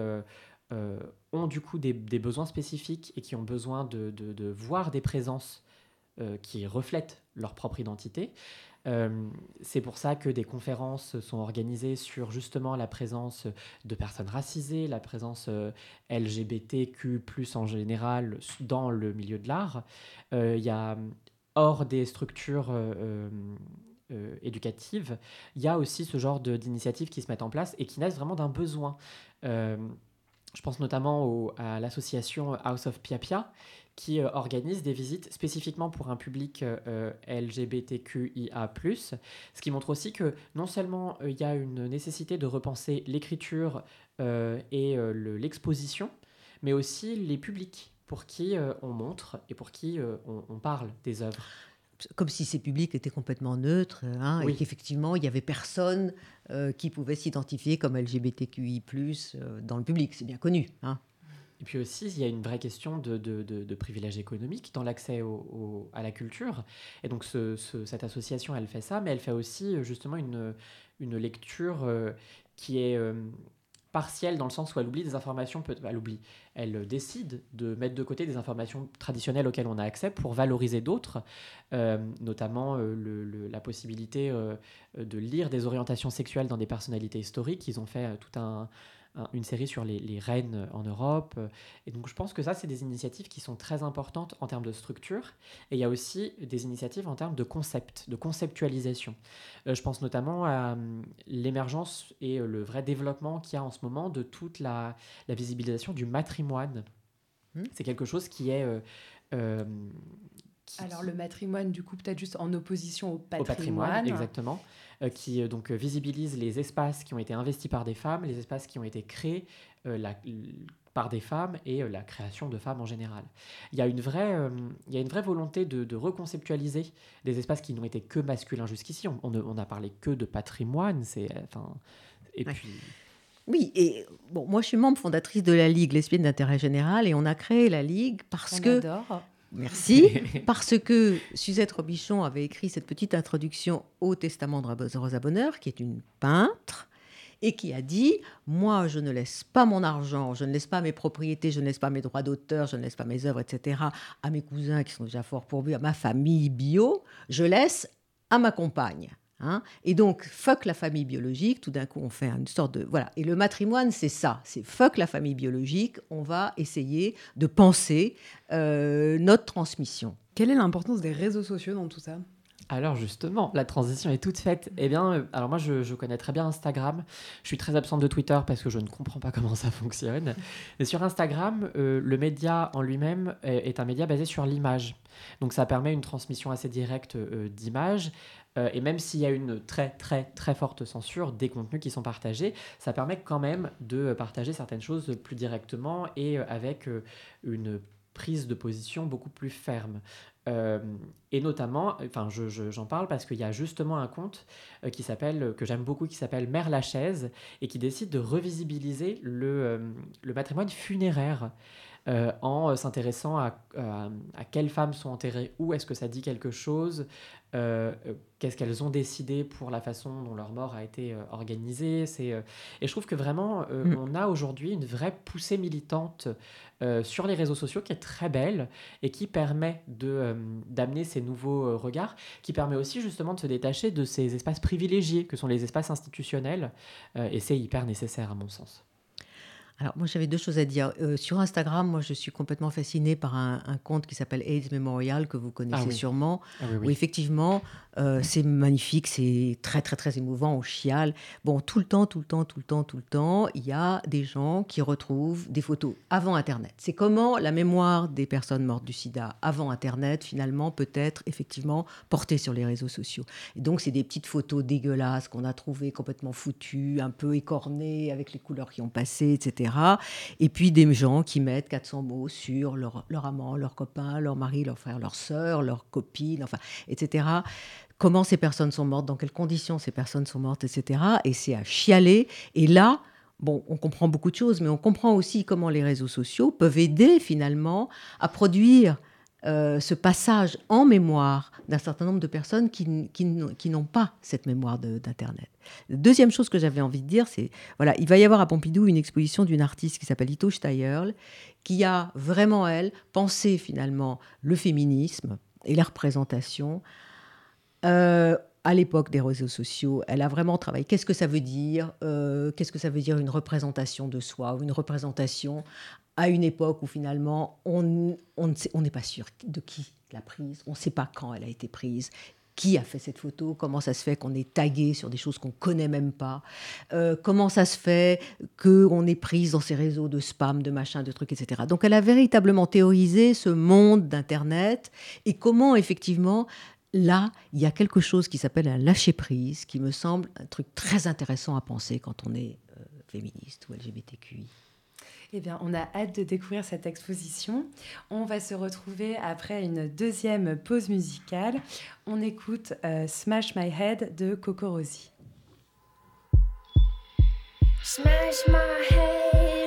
euh, ont du coup des, besoins spécifiques et qui ont besoin de, voir des présences euh, qui reflètent leur propre identité. Euh, c'est pour ça que des conférences sont organisées sur justement la présence de personnes racisées, la présence LGBTQ en général dans le milieu de l'art. Il y a hors des structures éducatives, il y a aussi ce genre d'initiatives qui se mettent en place et qui naissent vraiment d'un besoin. Je pense notamment à l'association House of Pia qui euh, organise des visites spécifiquement pour un public euh, LGBTQIA+, ce qui montre aussi que non seulement euh, il y a une nécessité de repenser l'écriture et l'exposition, mais aussi les publics pour qui on montre et pour qui on parle des œuvres comme si ces publics étaient complètement neutres, hein, et qu'effectivement, il n'y avait personne euh, qui pouvait s'identifier comme LGBTQI, euh, dans le public, c'est bien connu. Hein. Et puis aussi, il y a une vraie question de, de, de, privilèges économiques dans l'accès à la culture. Et donc, cette association, elle fait ça, mais elle fait aussi justement une, une lecture euh, qui est partielle dans le sens où elle oublie des informations, elle oublie, elle décide de mettre de côté des informations traditionnelles auxquelles on a accès pour valoriser d'autres, euh, notamment euh, la possibilité euh, de lire des orientations sexuelles dans des personnalités historiques. Ils ont fait tout un, une série sur les, reines en Europe. Et donc je pense que ça, c'est des initiatives qui sont très importantes en termes de structure. Et il y a aussi des initiatives en termes de concept, de conceptualisation. Euh, je pense notamment à l'émergence et euh, le vrai développement qu'il y a en ce moment de toute la, visibilisation du matrimoine. Hmm. C'est quelque chose qui est... Euh, alors le matrimoine, du coup, peut-être juste en opposition au patrimoine. Au patrimoine, exactement. Euh, qui euh, donc euh, visibilise les espaces qui ont été investis par des femmes, les espaces qui ont été créés par des femmes et la création de femmes en général. Il y a une vraie, il y a une vraie volonté de, reconceptualiser des espaces qui n'ont été que masculins jusqu'ici. On, on, a parlé que de patrimoine, c'est enfin et puis. Oui, et bon, moi je suis membre fondatrice de la Ligue lesbienne d'intérêt général et on a créé la Ligue parce on que adore. Merci. Parce que Suzette Robichon avait écrit cette petite introduction au Testament de Rosa Bonheur, qui est une peintre, et qui a dit Moi, je ne laisse pas mon argent, je ne laisse pas mes propriétés, je ne laisse pas mes droits d'auteur, je ne laisse pas mes œuvres, etc., à mes cousins qui sont déjà fort pourvus, à ma famille bio, je laisse à ma compagne. Hein. et donc, fuck la famille biologique, tout d'un coup, on fait une sorte de... Voilà. Et le matrimoine, c'est ça, c'est fuck la famille biologique, on va essayer de penser euh, notre transmission. Quelle est l'importance des réseaux sociaux dans tout ça? Alors justement, la transition est toute faite. Eh bien, euh, alors moi, je, connais très bien Instagram. Je suis très absente de Twitter parce que je ne comprends pas comment ça fonctionne. Mais sur Instagram, euh, le média en lui-même est, un média basé sur l'image. Donc ça permet une transmission assez directe d'images euh, et même s'il y a une très très très forte censure des contenus qui sont partagés, ça permet quand même de partager certaines choses plus directement et euh, avec euh, une prise de position beaucoup plus ferme. et notamment, enfin, j'en parle parce qu'il y a justement un compte qui s'appelle, que j'aime beaucoup, qui s'appelle Mère Lachaise et qui décide de revisibiliser le, le patrimoine funéraire. Euh, en s'intéressant à, à, quelles femmes sont enterrées où, est-ce que ça dit quelque chose, euh, qu'est-ce qu'elles ont décidé pour la façon dont leur mort a été euh, organisée. et je trouve que vraiment, mm. on a aujourd'hui une vraie poussée militante sur les réseaux sociaux qui est très belle et qui permet de, d'amener ces nouveaux regards, qui permet aussi justement de se détacher de ces espaces privilégiés que sont les espaces institutionnels. et c'est hyper nécessaire à mon sens. Alors moi j'avais deux choses à dire. Euh, sur Instagram, moi je suis complètement fascinée par un, compte qui s'appelle AIDS Memorial que vous connaissez ah sûrement. Ah où effectivement euh, c'est magnifique, c'est très très très émouvant, on chiale. Bon, tout le temps, tout le temps, tout le temps, tout le temps, il y a des gens qui retrouvent des photos avant Internet. C'est comment la mémoire des personnes mortes du sida avant Internet finalement peut être effectivement portée sur les réseaux sociaux. Et donc c'est des petites photos dégueulasses qu'on a trouvées complètement foutues, un peu écornées avec les couleurs qui ont passé, etc. Et puis des gens qui mettent 400 mots sur leur, leur amant, leur copain, leur mari, leur frère, leur sœur, leur copine, enfin, etc comment ces personnes sont mortes, dans quelles conditions ces personnes sont mortes, etc. Et c'est à chialer. Et là, bon, on comprend beaucoup de choses, mais on comprend aussi comment les réseaux sociaux peuvent aider finalement à produire euh, ce passage en mémoire d'un certain nombre de personnes qui, qui, n'ont pas cette mémoire d'Internet. Deuxième chose que j'avais envie de dire, c'est voilà, il va y avoir à Pompidou une exposition d'une artiste qui s'appelle Ito Steierl, qui a vraiment, elle, pensé finalement le féminisme et la représentation euh, à l'époque des réseaux sociaux, elle a vraiment travaillé. Qu'est-ce que ça veut dire? Euh, Qu'est-ce que ça veut dire une représentation de soi ou une représentation à une époque où finalement on n'est on pas sûr de qui l'a prise, on ne sait pas quand elle a été prise, qui a fait cette photo, comment ça se fait qu'on est tagué sur des choses qu'on connaît même pas, euh, comment ça se fait qu'on est prise dans ces réseaux de spam, de machin, de trucs, etc. Donc elle a véritablement théorisé ce monde d'Internet et comment effectivement là, il y a quelque chose qui s'appelle un lâcher-prise, qui me semble un truc très intéressant à penser quand on est euh, féministe ou LGBTQI. Eh bien, on a hâte de découvrir cette exposition. On va se retrouver après une deuxième pause musicale. On écoute euh, Smash My Head de Coco Rosie. Smash my head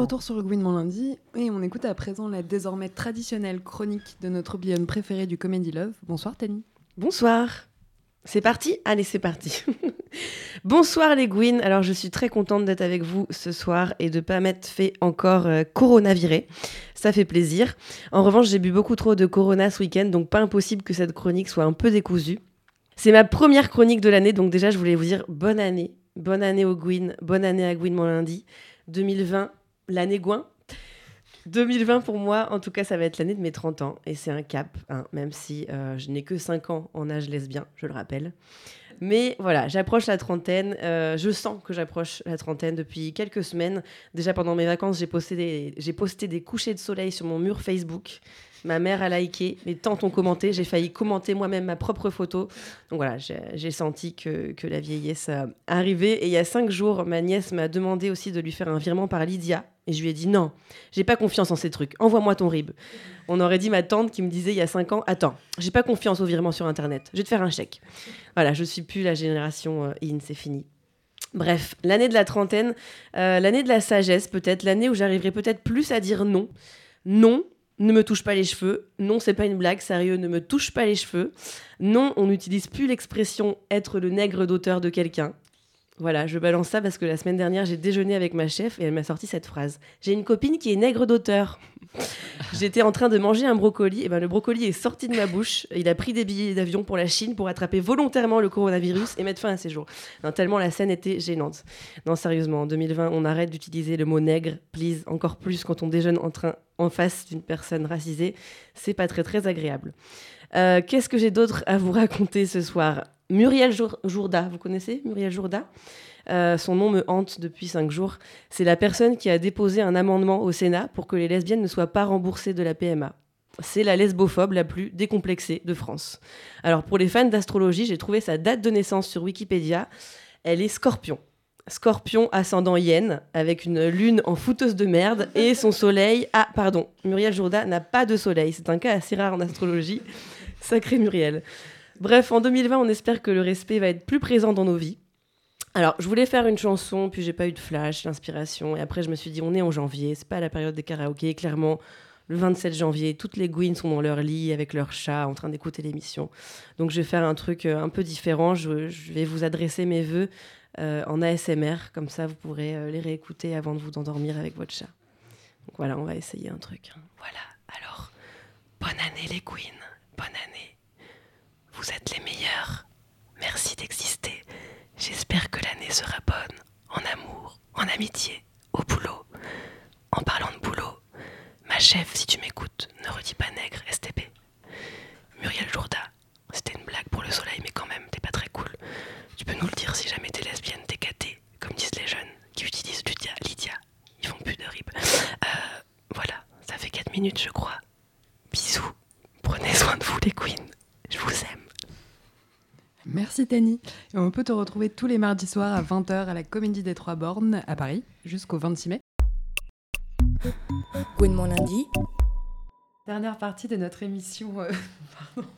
retour sur Gwyn mon lundi, et on écoute à présent la désormais traditionnelle chronique de notre oublionne préférée du Comedy Love. Bonsoir Tani. Bonsoir. C'est parti? Allez, c'est parti. Bonsoir les Gwyn. Alors, je suis très contente d'être avec vous ce soir et de ne pas m'être fait encore euh, coronaviré. Ça fait plaisir. En revanche, j'ai bu beaucoup trop de Corona ce week-end, donc pas impossible que cette chronique soit un peu décousue. C'est ma première chronique de l'année, donc déjà, je voulais vous dire bonne année. Bonne année au Gwyn. Bonne année à Gwyn mon lundi. 2020, l'année Gouin. 2020 pour moi, en tout cas, ça va être l'année de mes 30 ans et c'est un cap, hein, même si euh, je n'ai que 5 ans en âge lesbien, je le rappelle. Mais voilà, j'approche la trentaine. euh, je sens que j'approche la trentaine depuis quelques semaines. Déjà pendant mes vacances, j'ai posté, j'ai posté des couchers de soleil sur mon mur Facebook. Ma mère a liké, mes tantes ont commenté. J'ai failli commenter moi-même ma propre photo. Donc voilà, j'ai, senti que, que la vieillesse arrivait. Et il y a cinq jours, ma nièce m'a demandé aussi de lui faire un virement par Lydia. Et je lui ai dit non, j'ai pas confiance en ces trucs. Envoie-moi ton RIB. On aurait dit ma tante qui me disait il y a cinq ans Attends, j'ai pas confiance au virement sur Internet. Je vais te faire un chèque. Voilà, je suis plus la génération euh, in, c'est fini. Bref, l'année de la trentaine, euh, l'année de la sagesse peut-être, l'année où j'arriverai peut-être plus à dire non. Non, ne me touche pas les cheveux. Non, c'est pas une blague, sérieux, ne me touche pas les cheveux. Non, on n'utilise plus l'expression être le nègre d'auteur de quelqu'un. Voilà, je balance ça parce que la semaine dernière, j'ai déjeuné avec ma chef et elle m'a sorti cette phrase. J'ai une copine qui est nègre d'auteur. J'étais en train de manger un brocoli, et ben le brocoli est sorti de ma bouche. Il a pris des billets d'avion pour la Chine pour attraper volontairement le coronavirus et mettre fin à ses jours. Tellement la scène était gênante. Non, sérieusement, en 2020, on arrête d'utiliser le mot nègre, please, encore plus quand on déjeune en, train, en face d'une personne racisée. C'est pas très très agréable. Euh, Qu'est-ce que j'ai d'autre à vous raconter ce soir? Muriel Jour- Jourda, vous connaissez Muriel Jourda? Euh, son nom me hante depuis cinq jours. C'est la personne qui a déposé un amendement au Sénat pour que les lesbiennes ne soient pas remboursées de la PMA. C'est la lesbophobe la plus décomplexée de France. Alors pour les fans d'astrologie, j'ai trouvé sa date de naissance sur Wikipédia. Elle est scorpion. Scorpion ascendant hyène, avec une lune en fouteuse de merde, et son soleil... Ah, pardon, Muriel Jourda n'a pas de soleil. C'est un cas assez rare en astrologie. Sacré Muriel. Bref, en 2020, on espère que le respect va être plus présent dans nos vies. Alors, je voulais faire une chanson, puis j'ai pas eu de flash, l'inspiration, et après je me suis dit, on est en janvier, c'est pas la période des karaokés, clairement. Le 27 janvier, toutes les Gwyn sont dans leur lit avec leur chat en train d'écouter l'émission. Donc je vais faire un truc euh, un peu différent. Je, vais vous adresser mes vœux euh, en ASMR, comme ça vous pourrez euh, les réécouter avant de vous endormir avec votre chat. Donc voilà, on va essayer un truc. Voilà, alors, bonne année les Gwyn, bonne année. Vous êtes les meilleurs. Merci d'exister. J'espère que l'année sera bonne, en amour, en amitié, au boulot. En parlant de boulot, ma chef, si tu m'écoutes, ne redis pas nègre, STP. Muriel Jourda, c'était une blague pour le soleil, mais quand même, t'es pas très cool. Tu peux nous le dire si jamais t'es lesbienne, t'es catée, comme disent les jeunes qui utilisent Lydia. Lydia. Ils font plus de rib. Euh, voilà, ça fait 4 minutes, je crois. Bisous. Prenez soin de vous, les queens. Je vous aime. Et on peut te retrouver tous les mardis soirs à 20h à la Comédie des Trois Bornes à Paris jusqu'au 26 mai. Gwen mon lundi. Dernière partie de notre émission. euh, pardon.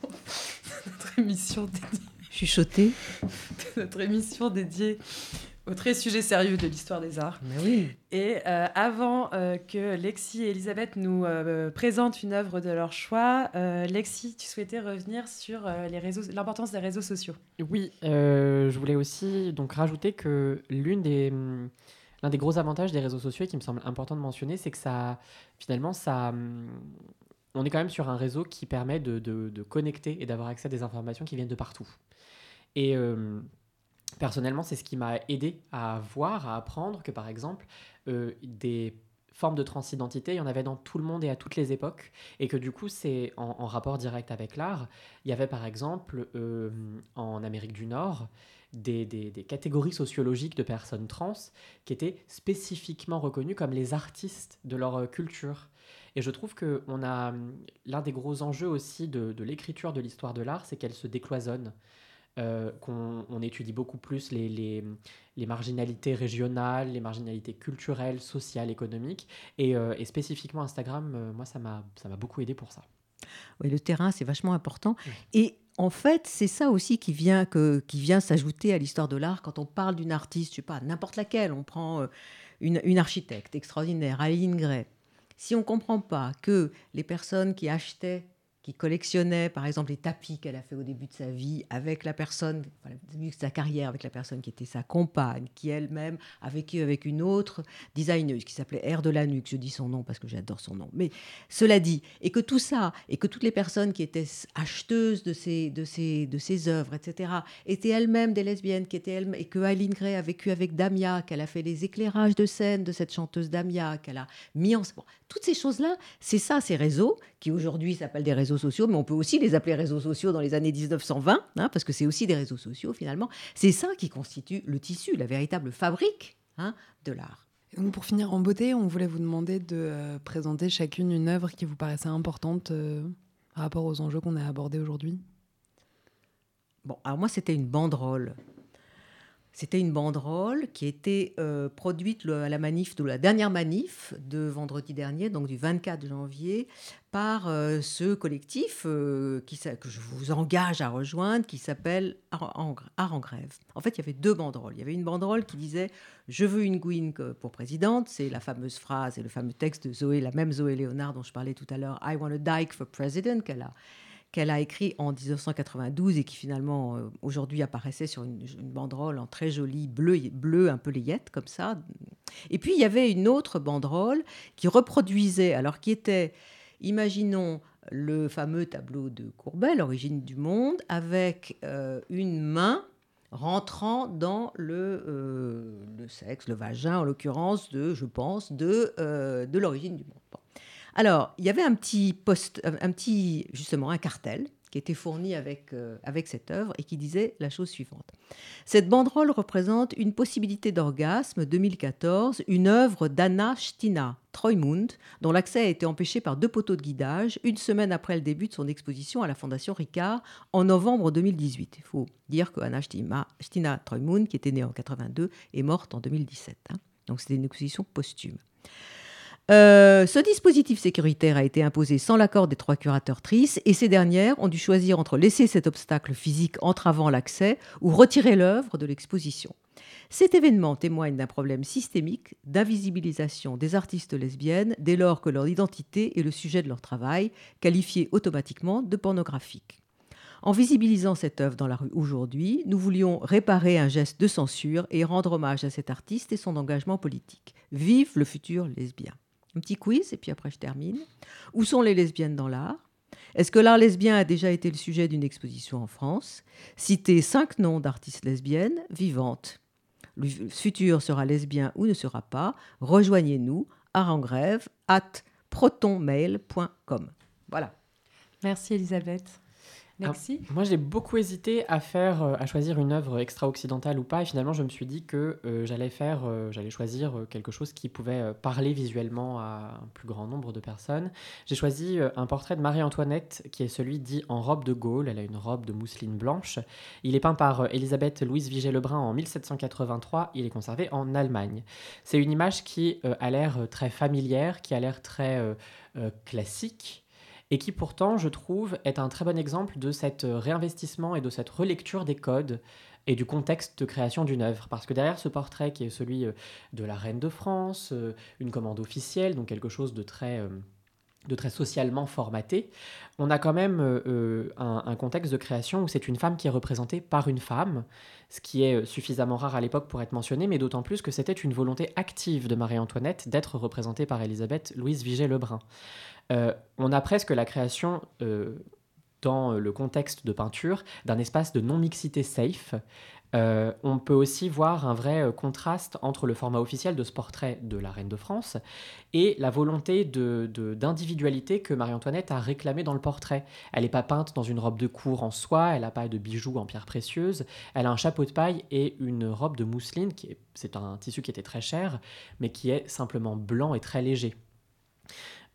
notre émission dédiée. Chuchoter. de notre émission dédiée au très sujet sérieux de l'histoire des arts. Mais oui. Et euh, avant euh, que Lexi et Elisabeth nous euh, présentent une œuvre de leur choix, Lexi, tu souhaitais revenir sur les réseaux, l'importance des réseaux sociaux. Oui, je voulais aussi donc rajouter que l'une des l'un des gros avantages des réseaux sociaux et qui me semble important de mentionner, c'est que ça finalement ça hum, on est quand même sur un réseau qui permet de, de- de connecter et d'avoir accès à des informations qui viennent de partout. Et personnellement, c'est ce qui m'a aidé à voir, à apprendre que par exemple, euh, des formes de transidentité, il y en avait dans tout le monde et à toutes les époques, et que du coup, c'est en, rapport direct avec l'art. Il y avait par exemple euh, en Amérique du Nord des, des- catégories sociologiques de personnes trans qui étaient spécifiquement reconnues comme les artistes de leur euh, culture. Et je trouve que on a l'un des gros enjeux aussi de l'écriture de l'histoire de l'art, c'est qu'elle se décloisonne. Euh, qu'on on étudie beaucoup plus les, les, les marginalités régionales, les marginalités culturelles, sociales, économiques. Et, euh, et spécifiquement Instagram, euh, moi, ça m'a beaucoup aidé pour ça. Oui, le terrain, c'est vachement important. Oui. Et en fait, c'est ça aussi qui vient, que, qui vient s'ajouter à l'histoire de l'art quand on parle d'une artiste, je sais pas, n'importe laquelle. On prend une, une architecte extraordinaire, Aline Gray, si on ne comprend pas que les personnes qui achetaient qui collectionnait par exemple les tapis qu'elle a fait au début de sa vie avec la personne, au début de sa carrière avec la personne qui était sa compagne, qui elle-même a vécu avec une autre designeuse qui s'appelait R de la Nuque, je dis son nom parce que j'adore son nom. Mais cela dit, et que tout ça, et que toutes les personnes qui étaient acheteuses de ces, de ces, de ces œuvres, etc., étaient elles-mêmes des lesbiennes, qui étaient elles et que Aline Gray a vécu avec Damia, qu'elle a fait les éclairages de scène de cette chanteuse Damia, qu'elle a mis en... Bon, toutes ces choses-là, c'est ça, ces réseaux, qui aujourd'hui s'appellent des réseaux sociaux, mais on peut aussi les appeler réseaux sociaux dans les années 1920, hein, parce que c'est aussi des réseaux sociaux finalement. C'est ça qui constitue le tissu, la véritable fabrique hein, de l'art. Donc pour finir en beauté, on voulait vous demander de euh, présenter chacune une œuvre qui vous paraissait importante euh, par rapport aux enjeux qu'on a abordés aujourd'hui. Bon, alors moi c'était une banderole c'était une banderole qui était euh, produite à la manif de la dernière manif de vendredi dernier, donc du 24 janvier, par euh, ce collectif euh, qui, que je vous engage à rejoindre, qui s'appelle Art en grève. En fait, il y avait deux banderoles. Il y avait une banderole qui disait Je veux une Gwyn pour présidente. C'est la fameuse phrase et le fameux texte de Zoé, la même Zoé Léonard dont je parlais tout à l'heure, I want a Dyke for president, qu'elle a a écrit en 1992 et qui finalement euh, aujourd'hui apparaissait sur une, banderole en très jolie bleu, bleu un peu layette comme ça. Et puis il y avait une autre banderole qui reproduisait, alors qui était, imaginons le fameux tableau de Courbet, l'origine du monde, avec euh, une main rentrant dans le, euh, le, sexe, le vagin en l'occurrence, de, je pense, de, de l'origine du monde. Alors, il y avait un petit poste, un petit, justement, un cartel qui était fourni avec, euh, avec cette œuvre et qui disait la chose suivante. Cette banderole représente une possibilité d'orgasme 2014, une œuvre d'Anna Stina Treumund, dont l'accès a été empêché par deux poteaux de guidage une semaine après le début de son exposition à la Fondation Ricard en novembre 2018. Il faut dire que Anna Stina, Treumund, qui était née en 82, est morte en 2017. Hein. Donc c'était une exposition posthume. Euh, ce dispositif sécuritaire a été imposé sans l'accord des trois curateur-trices et ces dernières ont dû choisir entre laisser cet obstacle physique entravant l'accès ou retirer l'œuvre de l'exposition. Cet événement témoigne d'un problème systémique d'invisibilisation des artistes lesbiennes dès lors que leur identité est le sujet de leur travail, qualifié automatiquement de pornographique. En visibilisant cette œuvre dans la rue aujourd'hui, nous voulions réparer un geste de censure et rendre hommage à cet artiste et son engagement politique. Vive le futur lesbien. Un petit quiz, et puis après je termine. Où sont les lesbiennes dans l'art? Est-ce que l'art lesbien a déjà été le sujet d'une exposition en France? Citez cinq noms d'artistes lesbiennes vivantes. Le futur sera lesbien ou ne sera pas. Rejoignez-nous, art en grève, at protonmail.com. Voilà. Merci Elisabeth. Merci. moi, j'ai beaucoup hésité à faire, euh, à choisir une œuvre extra-occidentale ou pas, et finalement, je me suis dit que euh, j'allais faire, euh, j'allais choisir quelque chose qui pouvait parler visuellement à un plus grand nombre de personnes. J'ai choisi un portrait de Marie-Antoinette, qui est celui dit en robe de Gaulle. Elle a une robe de mousseline blanche. Il est peint par Elisabeth Louise Vigée-Lebrun en 1783. Il est conservé en Allemagne. C'est une image qui a l'air très familière, qui a l'air très classique et qui pourtant, je trouve, est un très bon exemple de cet euh, réinvestissement et de cette relecture des codes et du contexte de création d'une œuvre. Parce que derrière ce portrait qui est celui euh, de la reine de France, euh, une commande officielle, donc quelque chose de très de socialement formaté, on a quand même un, un, contexte de création où c'est une femme qui est représentée par une femme, ce qui est suffisamment rare à l'époque pour être mentionné, mais d'autant plus que c'était une volonté active de Marie-Antoinette d'être représentée par Elisabeth Louise Vigée-Lebrun. Euh, on a presque la création, euh, dans le contexte de peinture, d'un espace de non-mixité safe. Euh, on peut aussi voir un vrai contraste entre le format officiel de ce portrait de la reine de France et la volonté d'individualité que Marie-Antoinette a réclamée dans le portrait. Elle n'est pas peinte dans une robe de cour en soie, elle n'a pas de bijoux en pierre précieuse, elle a un chapeau de paille et une robe de mousseline, c'est un tissu qui était très cher, mais qui est simplement blanc et très léger.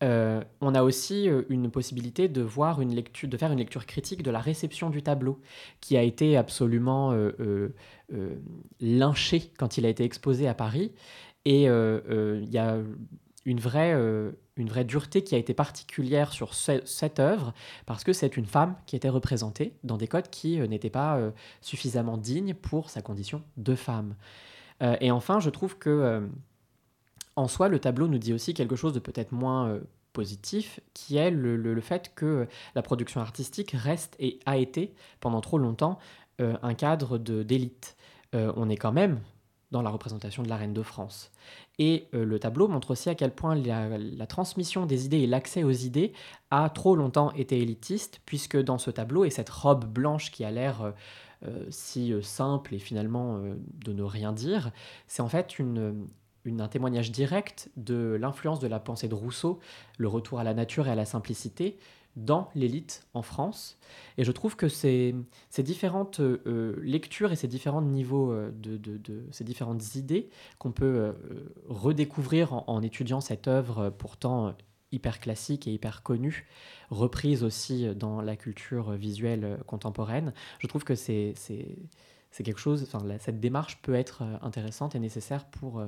Euh, on a aussi euh, une possibilité de voir une lecture, de faire une lecture critique de la réception du tableau, qui a été absolument euh, lynché quand il a été exposé à Paris. Et il y a une vraie, une vraie dureté qui a été particulière sur cette œuvre, parce que c'est une femme qui était représentée dans des codes qui n'étaient pas suffisamment dignes pour sa condition de femme. et enfin, je trouve que en soi, le tableau nous dit aussi quelque chose de peut-être moins positif, qui est le, fait que la production artistique reste et a été pendant trop longtemps un cadre d'élite. on est quand même dans la représentation de la reine de France. Et euh, le tableau montre aussi à quel point la, transmission des idées et l'accès aux idées a trop longtemps été élitiste, puisque dans ce tableau, et cette robe blanche qui a l'air euh, euh, si simple et finalement de ne rien dire, c'est en fait une, un témoignage direct de l'influence de la pensée de Rousseau, le retour à la nature et à la simplicité, dans l'élite en France. Et je trouve que ces, ces différentes euh, lectures et ces différents niveaux euh, de, ces différentes idées qu'on peut euh, redécouvrir en, étudiant cette œuvre pourtant hyper classique et hyper connue, reprise aussi dans la culture visuelle contemporaine, je trouve que c'est quelque chose, enfin, cette démarche peut être intéressante et nécessaire pour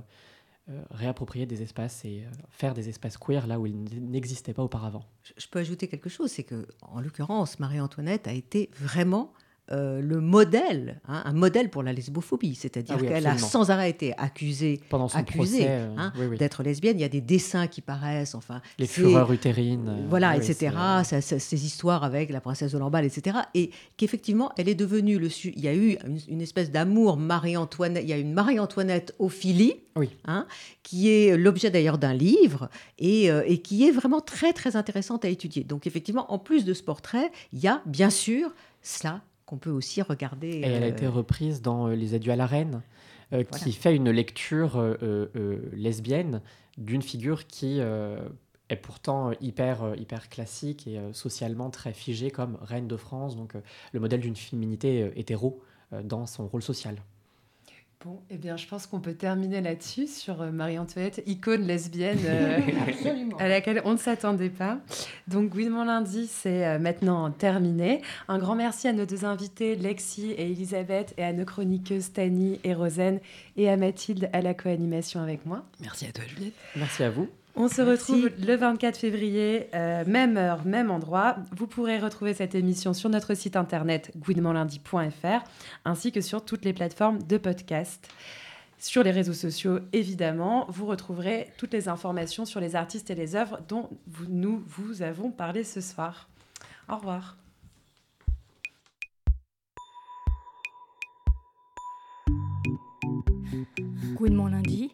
réapproprier des espaces et euh, faire des espaces queer là où ils n'existaient pas auparavant. Je peux ajouter quelque chose, c'est que en l'occurrence, Marie-Antoinette a été vraiment euh, le modèle, hein, un modèle pour la lesbophobie, c'est-à-dire ah qu'elle a sans arrêt été accusée, Pendant son accusée euh, hein, d'être lesbienne. Il y a des dessins qui paraissent, enfin les fureurs utérines, euh, voilà, etc. ces histoires avec la princesse de Lamballe, etc. Et qu'effectivement, elle est devenue le. Il y a eu une, espèce d'amour Marie-Antoinette. Il y a une Marie-Antoinette Ophélie. Hein, qui est l'objet d'ailleurs d'un livre et, et, qui est vraiment très très intéressante à étudier. Donc effectivement, en plus de ce portrait, il y a bien sûr cela qu'on peut aussi regarder. Et elle a été euh, reprise dans euh, Les Adieux à la Reine, euh, qui fait une lecture lesbienne d'une figure qui est pourtant hyper, hyper classique et socialement très figée comme reine de France, donc le modèle d'une féminité hétéro dans son rôle social. Bon, eh bien, je pense qu'on peut terminer là-dessus sur euh, Marie-Antoinette, icône lesbienne euh, à laquelle on ne s'attendait pas. Donc, Gouinement lundi, c'est euh, maintenant terminé. Un grand merci à nos deux invités, Lexi et Elisabeth, et à nos chroniqueuses Tani et Rosen, et à Mathilde à la co-animation avec moi. Merci à toi, Juliette. Merci à vous. On se retrouve le 24 février, euh, même heure, même endroit. Vous pourrez retrouver cette émission sur notre site internet gouinementlundi.fr ainsi que sur toutes les plateformes de podcast. Sur les réseaux sociaux, évidemment, vous retrouverez toutes les informations sur les artistes et les œuvres dont nous vous avons parlé ce soir. Au revoir. Gouinement lundi